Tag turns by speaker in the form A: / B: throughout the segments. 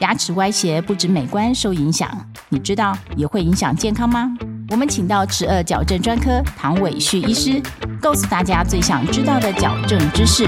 A: 牙齿歪斜不止美观受影响，你知道也会影响健康吗？我们请到齿颚矫正专科唐伟旭医师，告诉大家最想知道的矫正知识。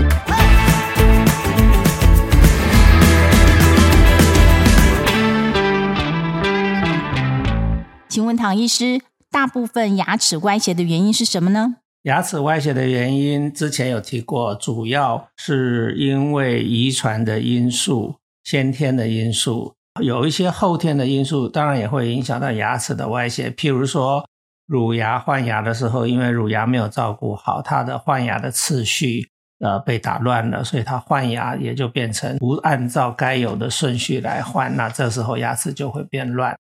A: 请问唐医师，大部分牙齿歪斜的原因是什么呢？
B: 牙齿歪斜的原因之前有提过，主要是因为遗传的因素、先天的因素，有一些后天的因素，当然也会影响到牙齿的歪斜。譬如说，乳牙换牙的时候，因为乳牙没有照顾好，它的换牙的次序呃被打乱了，所以它换牙也就变成不按照该有的顺序来换，那这时候牙齿就会变乱。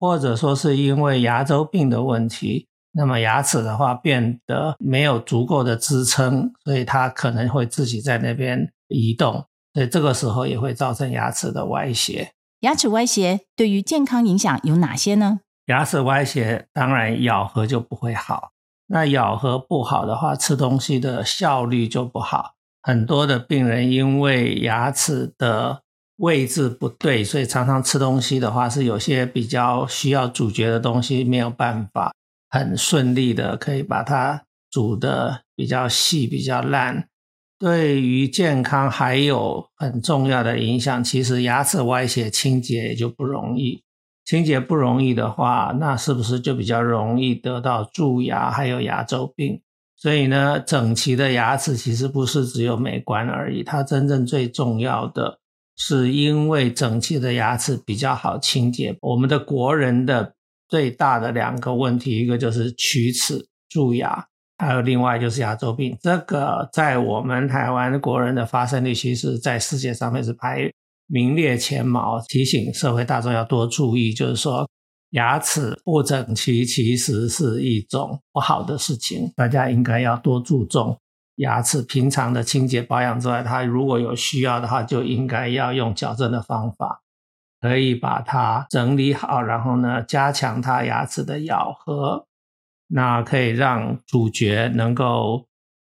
B: 或者说是因为牙周病的问题，那么牙齿的话变得没有足够的支撑，所以它可能会自己在那边移动，所以这个时候也会造成牙齿的歪斜。
A: 牙齿歪斜对于健康影响有哪些呢？
B: 牙齿歪斜，当然咬合就不会好。那咬合不好的话，吃东西的效率就不好。很多的病人因为牙齿的位置不对，所以常常吃东西的话是有些比较需要咀嚼的东西没有办法很顺利的可以把它煮的比较细、比较烂。对于健康还有很重要的影响。其实牙齿歪斜清洁也就不容易，清洁不容易的话，那是不是就比较容易得到蛀牙还有牙周病？所以呢，整齐的牙齿其实不是只有美观而已，它真正最重要的。是因为整齐的牙齿比较好清洁。我们的国人的最大的两个问题，一个就是龋齿、蛀牙，还有另外就是牙周病。这个在我们台湾国人的发生率，其实在世界上面是排名列前茅。提醒社会大众要多注意，就是说牙齿不整齐其实是一种不好的事情，大家应该要多注重。牙齿平常的清洁保养之外，它如果有需要的话，就应该要用矫正的方法，可以把它整理好，然后呢，加强它牙齿的咬合，那可以让主角能够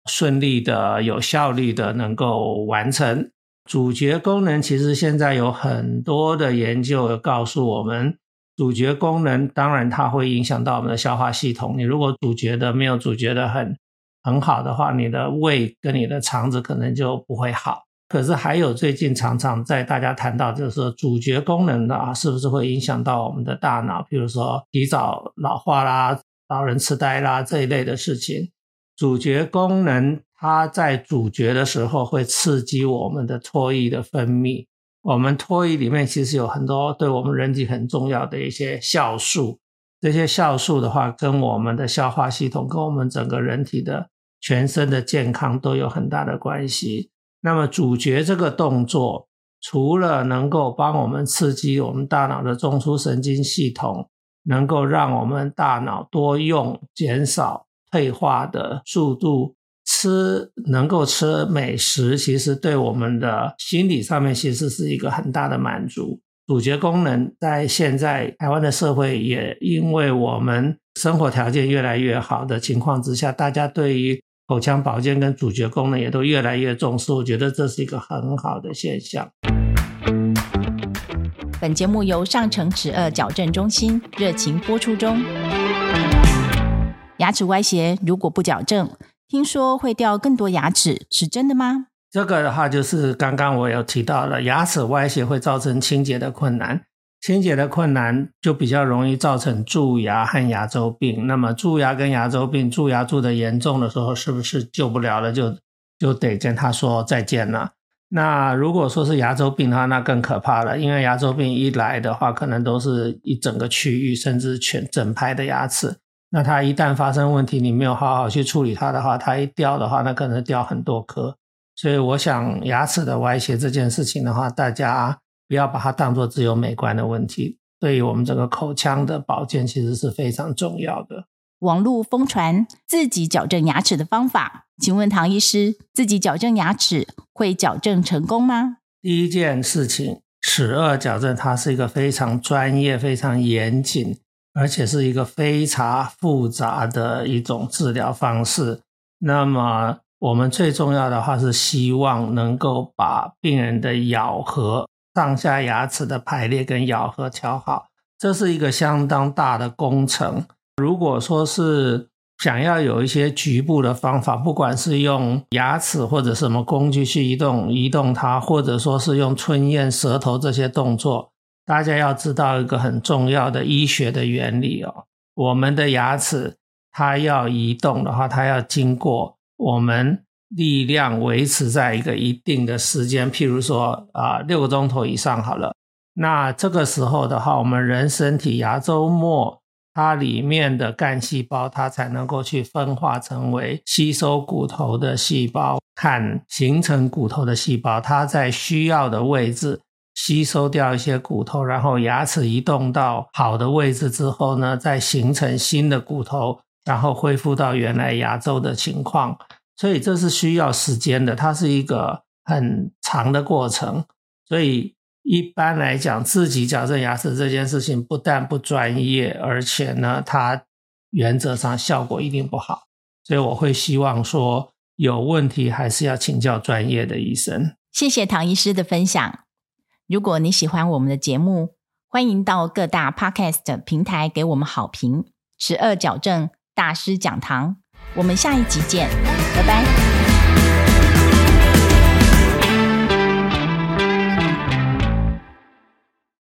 B: 顺利的、有效率的能够完成主角功能。其实现在有很多的研究告诉我们，主角功能当然它会影响到我们的消化系统。你如果主角的没有主角的很。很好的话，你的胃跟你的肠子可能就不会好。可是还有最近常常在大家谈到，就是说主角功能的啊，是不是会影响到我们的大脑？比如说提早老化啦、老人痴呆啦这一类的事情。主角功能它在主角的时候会刺激我们的唾液的分泌。我们唾液里面其实有很多对我们人体很重要的一些酵素。这些酵素的话，跟我们的消化系统、跟我们整个人体的全身的健康都有很大的关系。那么，主角这个动作，除了能够帮我们刺激我们大脑的中枢神经系统，能够让我们大脑多用、减少退化的速度，吃能够吃美食，其实对我们的心理上面其实是一个很大的满足。主角功能在现在台湾的社会，也因为我们生活条件越来越好的情况之下，大家对于口腔保健跟主角功能也都越来越重视。我觉得这是一个很好的现象。
A: 本节目由上城齿颚矫正中心热情播出中。牙齿歪斜如果不矫正，听说会掉更多牙齿，是真的吗？
B: 这个的话，就是刚刚我有提到了，牙齿歪斜会造成清洁的困难，清洁的困难就比较容易造成蛀牙和牙周病。那么蛀牙跟牙周病，蛀牙蛀的严重的时候，是不是救不了了，就就得跟他说再见了？那如果说是牙周病的话，那更可怕了，因为牙周病一来的话，可能都是一整个区域，甚至全整排的牙齿。那它一旦发生问题，你没有好好去处理它的话，它一掉的话，那可能掉很多颗。所以我想，牙齿的歪斜这件事情的话，大家不要把它当做只有美观的问题。对于我们整个口腔的保健，其实是非常重要的。
A: 网络疯传自己矫正牙齿的方法，请问唐医师，自己矫正牙齿会矫正成功吗？
B: 第一件事情，齿颚矫正它是一个非常专业、非常严谨，而且是一个非常复杂的一种治疗方式。那么我们最重要的话是希望能够把病人的咬合上下牙齿的排列跟咬合调好，这是一个相当大的工程。如果说是想要有一些局部的方法，不管是用牙齿或者什么工具去移动移动它，或者说是用吞咽舌头这些动作，大家要知道一个很重要的医学的原理哦。我们的牙齿它要移动的话，它要经过我们力量维持在一个一定的时间，譬如说啊六个钟头以上好了。那这个时候的话，我们人身体牙周末。它里面的干细胞，它才能够去分化成为吸收骨头的细胞，看形成骨头的细胞。它在需要的位置吸收掉一些骨头，然后牙齿移动到好的位置之后呢，再形成新的骨头，然后恢复到原来牙周的情况。所以这是需要时间的，它是一个很长的过程。所以。一般来讲，自己矫正牙齿这件事情不但不专业，而且呢，它原则上效果一定不好。所以我会希望说，有问题还是要请教专业的医生。
A: 谢谢唐医师的分享。如果你喜欢我们的节目，欢迎到各大 Podcast 平台给我们好评。十二矫正大师讲堂，我们下一集见，拜拜。